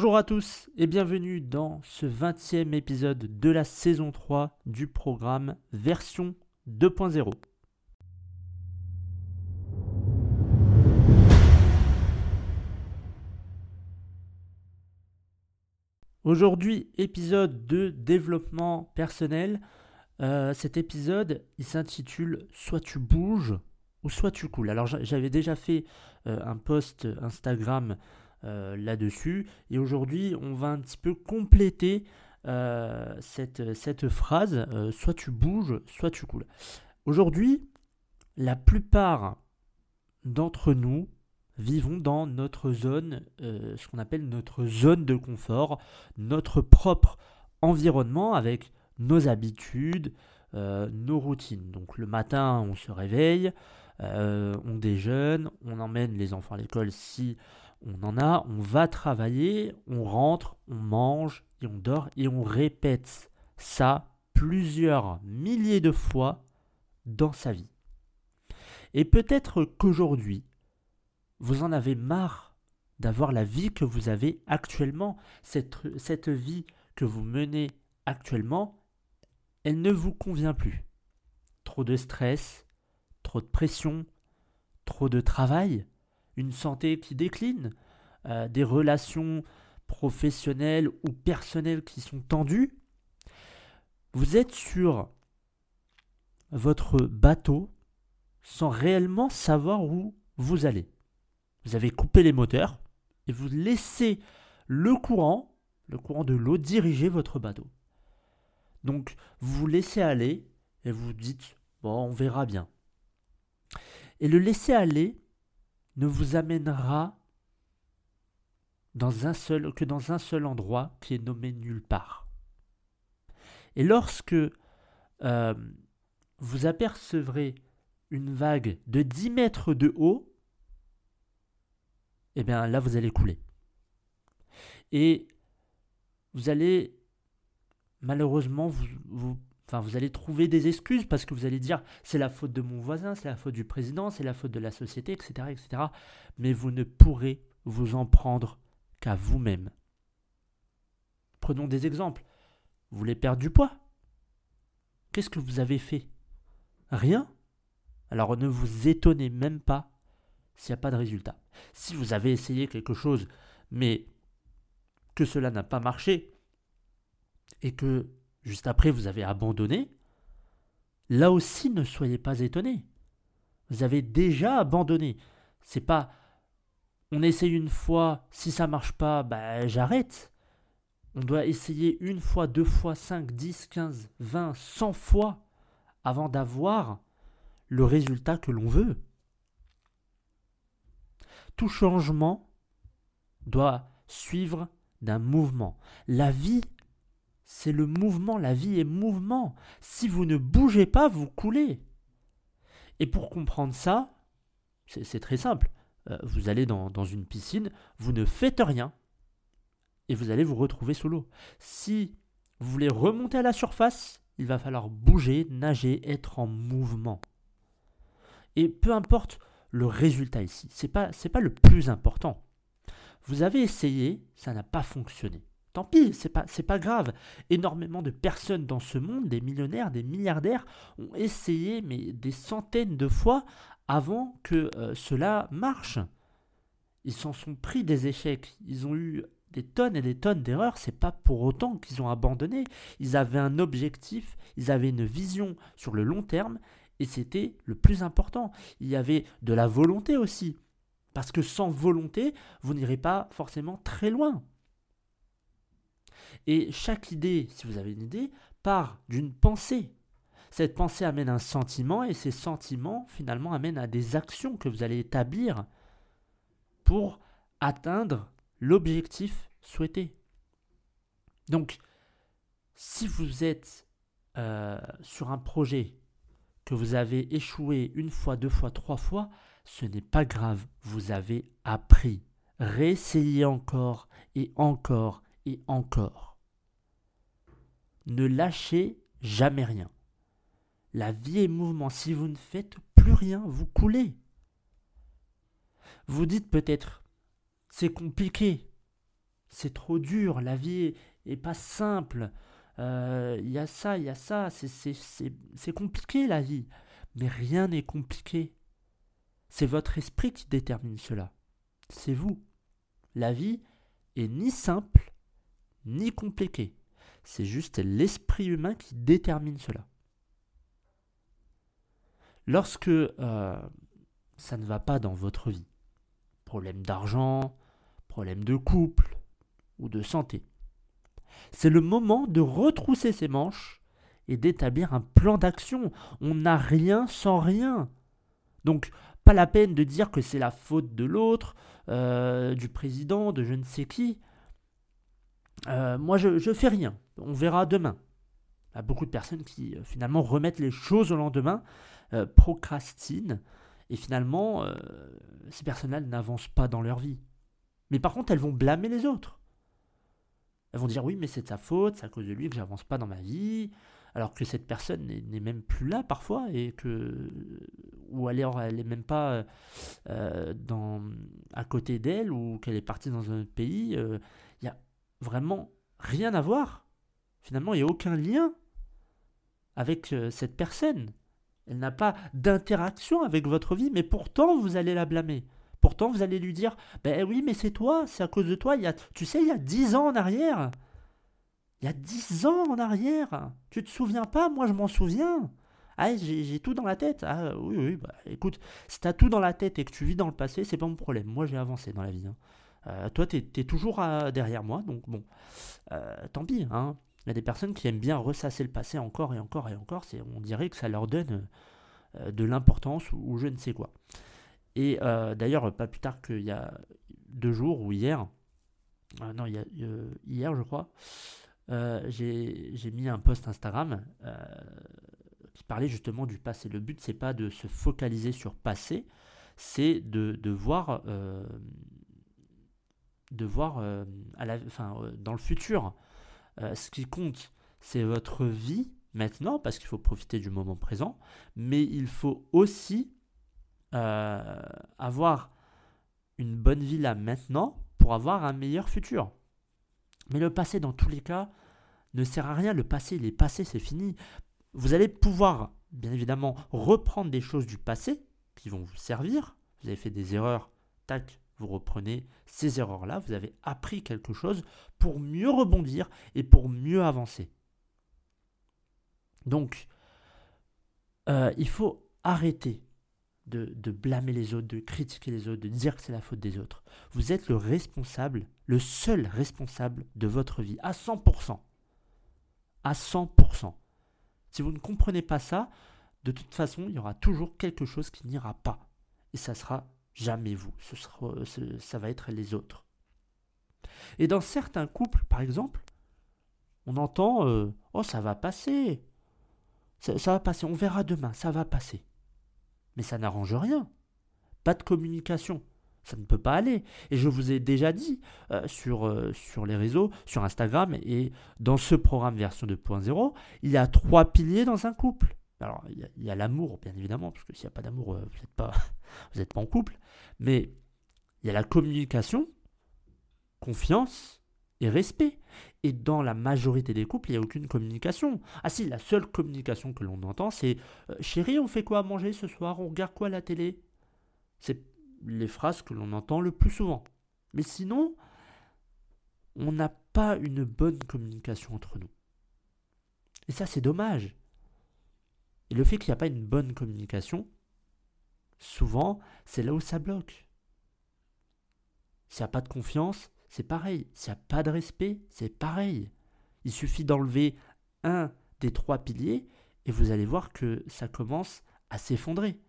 Bonjour à tous et bienvenue dans ce 20e épisode de la saison 3 du programme version 2.0. Aujourd'hui, épisode de développement personnel. Euh, cet épisode, il s'intitule Soit tu bouges ou soit tu coules. Alors j'avais déjà fait euh, un post Instagram euh, là-dessus. Et aujourd'hui, on va un petit peu compléter euh, cette, phrase, euh, soit tu bouges, soit tu coules. Aujourd'hui, la plupart d'entre nous vivons dans notre zone, ce qu'on appelle notre zone de confort, notre propre environnement avec nos habitudes, nos routines. Donc le matin, on se réveille, on déjeune, on emmène les enfants à l'école si on en a, on va travailler, on rentre, on mange et on dort et on répète ça plusieurs milliers de fois dans sa vie. Et peut-être qu'aujourd'hui, vous en avez marre d'avoir la vie que vous avez actuellement, cette, cette vie que vous menez actuellement, elle ne vous convient plus. Trop de stress, trop de pression, trop de travail, une santé qui décline, euh, des relations professionnelles ou personnelles qui sont tendues, vous êtes sur votre bateau sans réellement savoir où vous allez. Vous avez coupé les moteurs et vous laissez le courant, le courant de l'eau, diriger votre bateau. Donc vous vous laissez aller et vous dites, bon, on verra bien. Et le laisser aller, ne vous amènera dans un seul, que dans un seul endroit qui est nommé nulle part. Et lorsque euh, vous apercevrez une vague de 10 mètres de haut, eh bien là vous allez couler. Et vous allez malheureusement vous, vous Enfin, vous allez trouver des excuses parce que vous allez dire c'est la faute de mon voisin, c'est la faute du président, c'est la faute de la société, etc., etc. Mais vous ne pourrez vous en prendre qu'à vous-même. Prenons des exemples. Vous voulez perdre du poids Qu'est-ce que vous avez fait? Rien Alors ne vous étonnez même pas s'il n'y a pas de résultat. Si vous avez essayé quelque chose, mais que cela n'a pas marché, et que juste après vous avez abandonné, là aussi ne soyez pas étonnés. Vous avez déjà abandonné. C'est pas on essaye une fois, si ça marche pas, bah, j'arrête. On doit essayer une fois, deux fois, cinq, dix, quinze, vingt, cent fois avant d'avoir le résultat que l'on veut. Tout changement doit suivre d'un mouvement. La vie c'est le mouvement, la vie est mouvement. Si vous ne bougez pas, vous coulez. Et pour comprendre ça, c'est très simple. Euh, vous allez dans, une piscine, vous ne faites rien, et vous allez vous retrouver sous l'eau. Si vous voulez remonter à la surface, il va falloir bouger, nager, être en mouvement. Et peu importe le résultat ici, ce n'est pas, pas le plus important. Vous avez essayé, ça n'a pas fonctionné. Tant pis, c'est pas, pas grave. Énormément de personnes dans ce monde, des millionnaires, des milliardaires, ont essayé, mais des centaines de fois avant que euh, cela marche. Ils s'en sont pris des échecs. Ils ont eu des tonnes et des tonnes d'erreurs. C'est pas pour autant qu'ils ont abandonné. Ils avaient un objectif, ils avaient une vision sur le long terme, et c'était le plus important. Il y avait de la volonté aussi. Parce que sans volonté, vous n'irez pas forcément très loin. Et chaque idée, si vous avez une idée, part d'une pensée. Cette pensée amène un sentiment et ces sentiments finalement amènent à des actions que vous allez établir pour atteindre l'objectif souhaité. Donc, si vous êtes euh, sur un projet que vous avez échoué une fois, deux fois, trois fois, ce n'est pas grave, vous avez appris. Réessayez encore et encore et encore. Ne lâchez jamais rien. La vie est mouvement. Si vous ne faites plus rien, vous coulez. Vous dites peut-être, c'est compliqué. C'est trop dur, la vie est, pas simple. Euh, il y a ça, il y a ça, c'est compliqué la vie. Mais rien n'est compliqué. C'est votre esprit qui détermine cela. C'est vous. La vie est ni simple, ni compliquée. C'est juste l'esprit humain qui détermine cela. Lorsque euh, ça ne va pas dans votre vie, problème d'argent, problème de couple ou de santé, c'est le moment de retrousser ses manches et d'établir un plan d'action. On n'a rien sans rien. Donc, pas la peine de dire que c'est la faute de l'autre, euh, du président, de je ne sais qui. Euh, moi, je fais rien. On verra demain. Il y a beaucoup de personnes qui euh, finalement remettent les choses au lendemain, procrastinent, et finalement, ces personnes-là n'avancent pas dans leur vie. Mais par contre, elles vont blâmer les autres. Elles vont dire oui, mais c'est de sa faute, c'est à cause de lui que j'avance pas dans ma vie, alors que cette personne n'est même plus là parfois et que ou alors elle n'est même pas euh, à côté d'elle ou qu'elle est partie dans un autre pays. Euh, vraiment rien à voir. Finalement, il n'y a aucun lien avec euh, cette personne. Elle n'a pas d'interaction avec votre vie, mais pourtant vous allez la blâmer. Pourtant, vous allez lui dire Ben oui, mais c'est toi, c'est à cause de toi. Il y a, tu sais, il y a dix ans en arrière. Il y a dix ans en arrière. Tu te souviens pas? Moi, je m'en souviens. Ah, j'ai tout dans la tête. Ah, oui, oui, bah écoute, si t'as tout dans la tête et que tu vis dans le passé, c'est pas mon problème. Moi, j'ai avancé dans la vie. Hein. Euh, toi, t'es es toujours derrière moi, donc bon, euh, tant pis. Hein. Il y a des personnes qui aiment bien ressasser le passé encore et encore et encore. On dirait que ça leur donne euh, de l'importance ou, je ne sais quoi. Et d'ailleurs, pas plus tard qu'il y a deux jours ou hier, non, hier, je crois, j'ai mis un post Instagram qui parlait justement du passé. Le but, c'est pas de se focaliser sur passé, c'est de, de, voir, de voir euh, à la, enfin, euh, dans le futur. ce qui compte, c'est votre vie maintenant, parce qu'il faut profiter du moment présent, mais il faut aussi avoir une bonne vie là maintenant pour avoir un meilleur futur. Mais le passé, dans tous les cas, ne sert à rien. Le passé, il est passé, c'est fini. Vous allez pouvoir, bien évidemment, reprendre des choses du passé qui vont vous servir. Vous avez fait des erreurs, tac, vous reprenez ces erreurs-là, vous avez appris quelque chose pour mieux rebondir et pour mieux avancer. Donc, euh, il faut arrêter de, de, blâmer les autres, de critiquer les autres, de dire que c'est la faute des autres. Vous êtes le responsable, le seul responsable de votre vie, à 100%. À 100%. Si vous ne comprenez pas ça, de toute façon, il y aura toujours quelque chose qui n'ira pas. Et ça sera jamais vous. Sera, ça va être les autres. Et dans certains couples, par exemple, on entend euh, Oh, ça va passer. Ça, va passer. On verra demain. Ça va passer. Mais ça n'arrange rien. Pas de communication. Ça ne peut pas aller. Et je vous ai déjà dit euh, sur, euh, sur les réseaux, sur Instagram et dans ce programme version 2.0, il y a trois piliers dans un couple. Alors, il y a, l'amour, bien évidemment, parce que s'il n'y a pas d'amour, euh, vous n'êtes pas, pas en couple. Mais il y a la communication, confiance et respect. Et dans la majorité des couples, il n'y a aucune communication. Ah si, la seule communication que l'on entend, c'est Chérie, on fait quoi à manger ce soir? On regarde quoi à la télé? C'est les phrases que l'on entend le plus souvent. Mais sinon, on n'a pas une bonne communication entre nous. Et ça, c'est dommage. Et le fait qu'il n'y a pas une bonne communication, souvent, c'est là où ça bloque. S'il n'y a pas de confiance, c'est pareil. S'il n'y a pas de respect, c'est pareil. Il suffit d'enlever un des trois piliers et vous allez voir que ça commence à s'effondrer.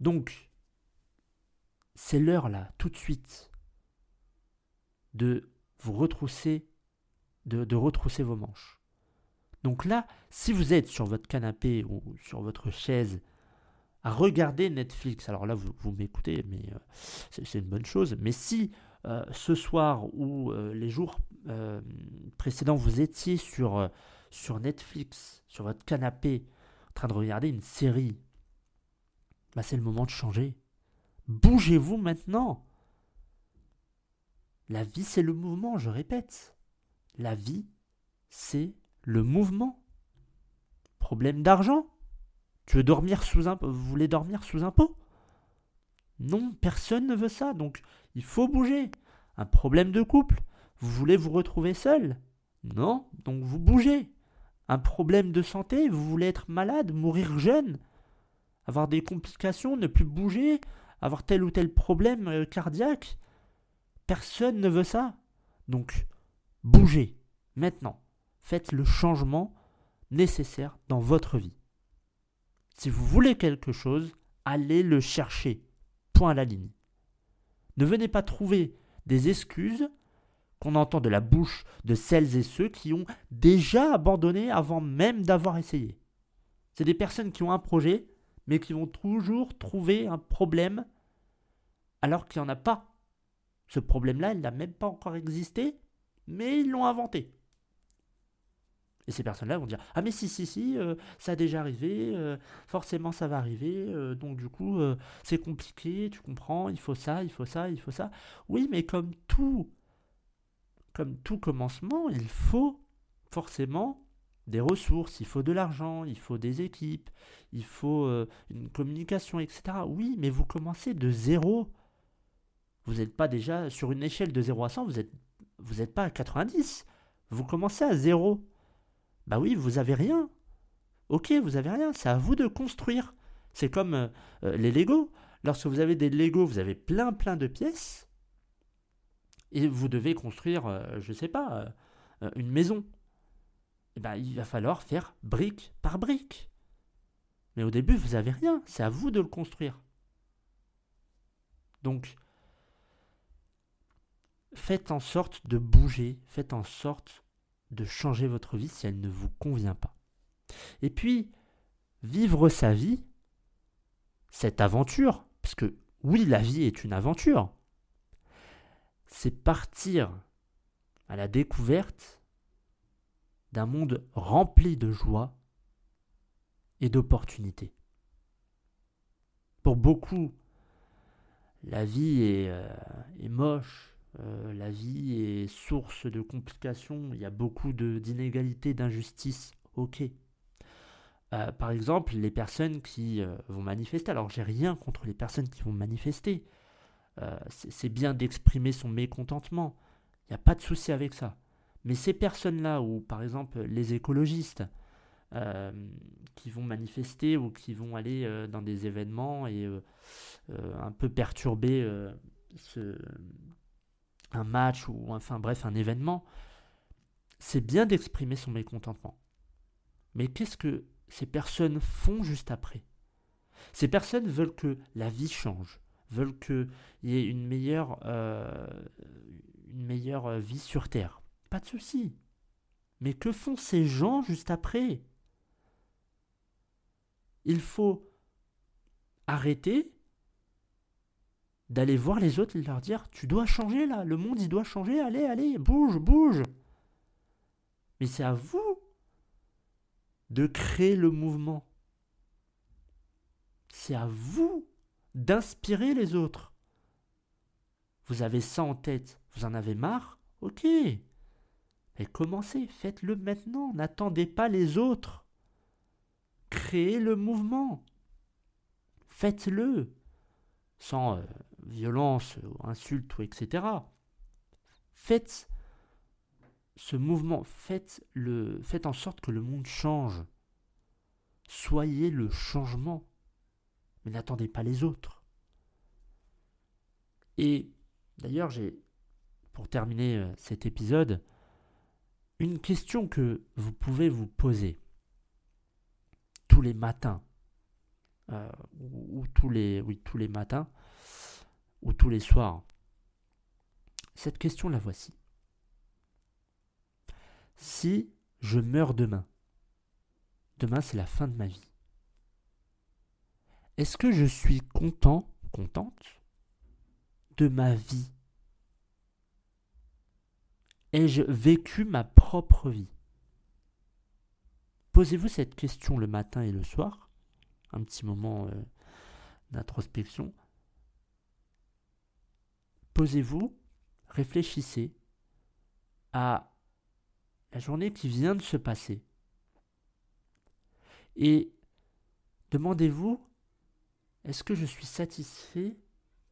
Donc, c'est l'heure là, tout de suite, de vous retrousser, de, retrousser vos manches. Donc là, si vous êtes sur votre canapé ou sur votre chaise à regarder Netflix, alors là vous, m'écoutez, mais euh, c'est une bonne chose, mais si euh, ce soir ou euh, les jours précédents vous étiez sur, sur Netflix, sur votre canapé, en train de regarder une série, bah, c'est le moment de changer. Bougez-vous maintenant. La vie, c'est le mouvement, je répète. La vie, c'est le mouvement. Problème d'argent Tu veux dormir sous un vous voulez dormir sous un pot Non, personne ne veut ça, donc il faut bouger. Un problème de couple Vous voulez vous retrouver seul? Non, donc vous bougez. Un problème de santé Vous voulez être malade, mourir jeune Avoir des complications, ne plus bouger Avoir tel ou tel problème euh, cardiaque Personne ne veut ça. Donc, bougez, maintenant. Faites le changement nécessaire dans votre vie. Si vous voulez quelque chose, allez le chercher. Point à la ligne. Ne venez pas trouver des excuses qu'on entend de la bouche de celles et ceux qui ont déjà abandonné avant même d'avoir essayé. C'est des personnes qui ont un projet, mais qui vont toujours trouver un problème alors qu'il n'y en a pas. Ce problème-là, il n'a même pas encore existé, mais ils l'ont inventé. Et ces personnes-là vont dire Ah, mais si, si, si, euh, ça a déjà arrivé, euh, forcément ça va arriver, euh, donc du coup c'est compliqué, tu comprends, il faut ça, il faut ça, il faut ça. Oui, mais comme tout, comme tout commencement, il faut forcément des ressources, il faut de l'argent, il faut des équipes, il faut une communication, etc. Oui, mais vous commencez de zéro. Vous n'êtes pas déjà sur une échelle de 0 à 100, vous n'êtes vous êtes pas à 90. Vous commencez à zéro. Bah oui, vous avez rien. Ok, vous avez rien, c'est à vous de construire. C'est comme euh, euh, les Lego. Lorsque vous avez des Lego, vous avez plein plein de pièces. Et vous devez construire, euh, je ne sais pas, une maison. Et eh ben, il va falloir faire brique par brique. Mais au début, vous n'avez rien. C'est à vous de le construire. Donc, faites en sorte de bouger. Faites en sorte de changer votre vie si elle ne vous convient pas. Et puis, vivre sa vie, cette aventure, parce que oui, la vie est une aventure, c'est partir à la découverte d'un monde rempli de joie et d'opportunités. Pour beaucoup, la vie est, euh, est moche, euh, la vie est source de complications, il y a beaucoup d'inégalités, d'injustices, ok. Euh, par exemple, les personnes qui euh, vont manifester, alors j'ai rien contre les personnes qui vont manifester, c'est bien d'exprimer son mécontentement, il n'y a pas de souci avec ça. Mais ces personnes-là, ou par exemple les écologistes, qui vont manifester ou qui vont aller dans des événements et un peu perturber ce, un match ou enfin bref un événement, c'est bien d'exprimer son mécontentement. Mais qu'est-ce que ces personnes font juste après? Ces personnes veulent que la vie change, veulent qu'il y ait une meilleure, euh, une meilleure vie sur Terre. Pas de souci. Mais que font ces gens juste après? Il faut arrêter d'aller voir les autres et leur dire Tu dois changer là, le monde il doit changer, allez, allez, bouge, bouge. Mais c'est à vous de créer le mouvement. C'est à vous d'inspirer les autres. Vous avez ça en tête, vous en avez marre Ok. Mais commencez, faites-le maintenant, n'attendez pas les autres. Créez le mouvement. Faites-le. Sans euh, violence ou insulte ou etc. Faites ce mouvement, faites, le, faites en sorte que le monde change. Soyez le changement, mais n'attendez pas les autres. Et d'ailleurs, j'ai, pour terminer euh, cet épisode, une question que vous pouvez vous poser tous les matins, euh, ou, tous les, oui, tous les matins, ou tous les soirs Cette question la voici. Si je meurs demain, demain c'est la fin de ma vie, est-ce que je suis content, contente de ma vie? Ai-je vécu ma propre vie? Posez-vous cette question le matin et le soir, un petit moment euh, d'introspection. Posez-vous, réfléchissez à la journée qui vient de se passer. Et demandez-vous, est-ce que je suis satisfait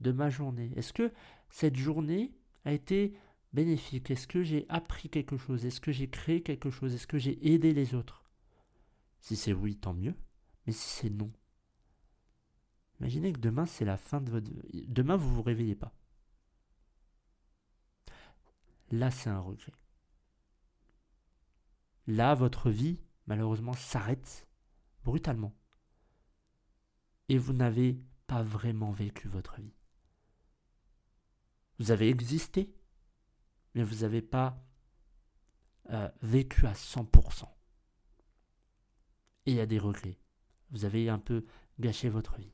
de ma journée? Est-ce que cette journée a été bénéfique? Est-ce que j'ai appris quelque chose? Est-ce que j'ai créé quelque chose? Est-ce que j'ai aidé les autres? Si c'est oui, tant mieux. Mais si c'est non, imaginez que demain c'est la fin de votre... Demain vous vous réveillez pas. Là c'est un regret. Là votre vie malheureusement s'arrête brutalement. Et vous n'avez pas vraiment vécu votre vie. Vous avez existé, mais vous n'avez pas euh, vécu à 100%. Et il y a des regrets. Vous avez un peu gâché votre vie.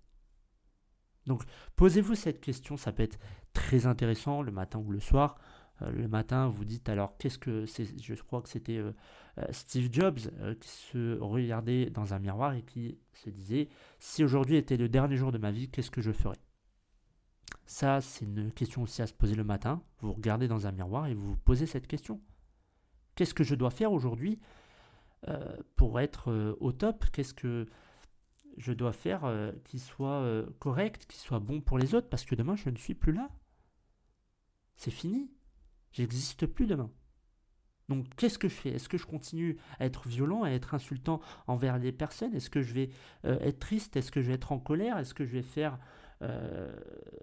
Donc posez-vous cette question, ça peut être très intéressant le matin ou le soir. Euh, le matin, vous dites alors qu'est-ce que c'est? Je crois que c'était euh, Steve Jobs qui se regardait dans un miroir et qui se disait si aujourd'hui était le dernier jour de ma vie, qu'est-ce que je ferais? Ça, c'est une question aussi à se poser le matin. Vous regardez dans un miroir et vous vous posez cette question. Qu'est-ce que je dois faire aujourd'hui euh, pour être euh, au top? Qu'est-ce que je dois faire euh, qui soit correct, qui soit bon pour les autres? Parce que demain, je ne suis plus là. C'est fini. J'existe plus demain. Donc qu'est-ce que je fais? Est-ce que je continue à être violent, à être insultant envers les personnes? Est-ce que je vais être triste? Est-ce que je vais être en colère? Est-ce que je vais faire euh,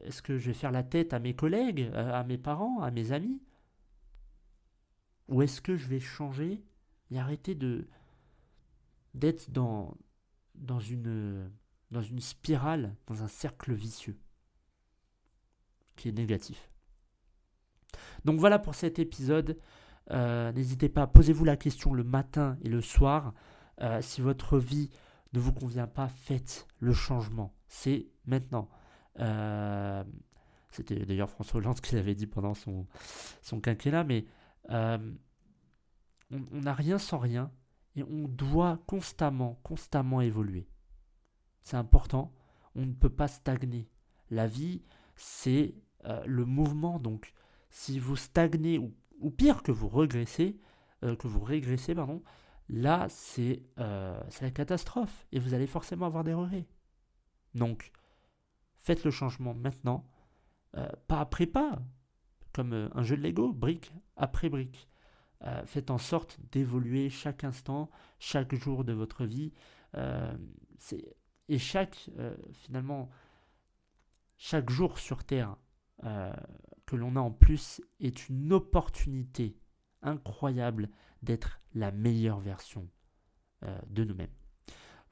est-ce que je vais faire la tête à mes collègues, euh, à mes parents, à mes amis? Ou est-ce que je vais changer et arrêter de d'être dans, dans, une, dans une spirale, dans un cercle vicieux qui est négatif? Donc voilà pour cet épisode. Euh, n'hésitez pas, posez-vous la question le matin et le soir. si votre vie ne vous convient pas, faites le changement. C'est maintenant. Euh, c'était d'ailleurs François Hollande qui l'avait dit pendant son, son quinquennat, mais euh, on n'a rien sans rien et on doit constamment, constamment évoluer. C'est important, on ne peut pas stagner. La vie, c'est euh, le mouvement, donc si vous stagnez ou, pire que vous regressez, que vous régressez, pardon, là c'est la catastrophe et vous allez forcément avoir des regrets. Donc, Faites le changement maintenant, euh, pas après pas, comme euh, un jeu de Lego, brique après brique. Euh, faites en sorte d'évoluer chaque instant, chaque jour de votre vie. et chaque, finalement, chaque jour sur Terre l'on a en plus est une opportunité incroyable d'être la meilleure version de nous-mêmes.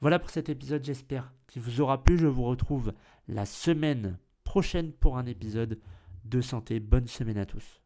Voilà pour cet épisode, j'espère qu'il vous aura plu. Je vous retrouve la semaine prochaine pour un épisode de santé. Bonne semaine à tous.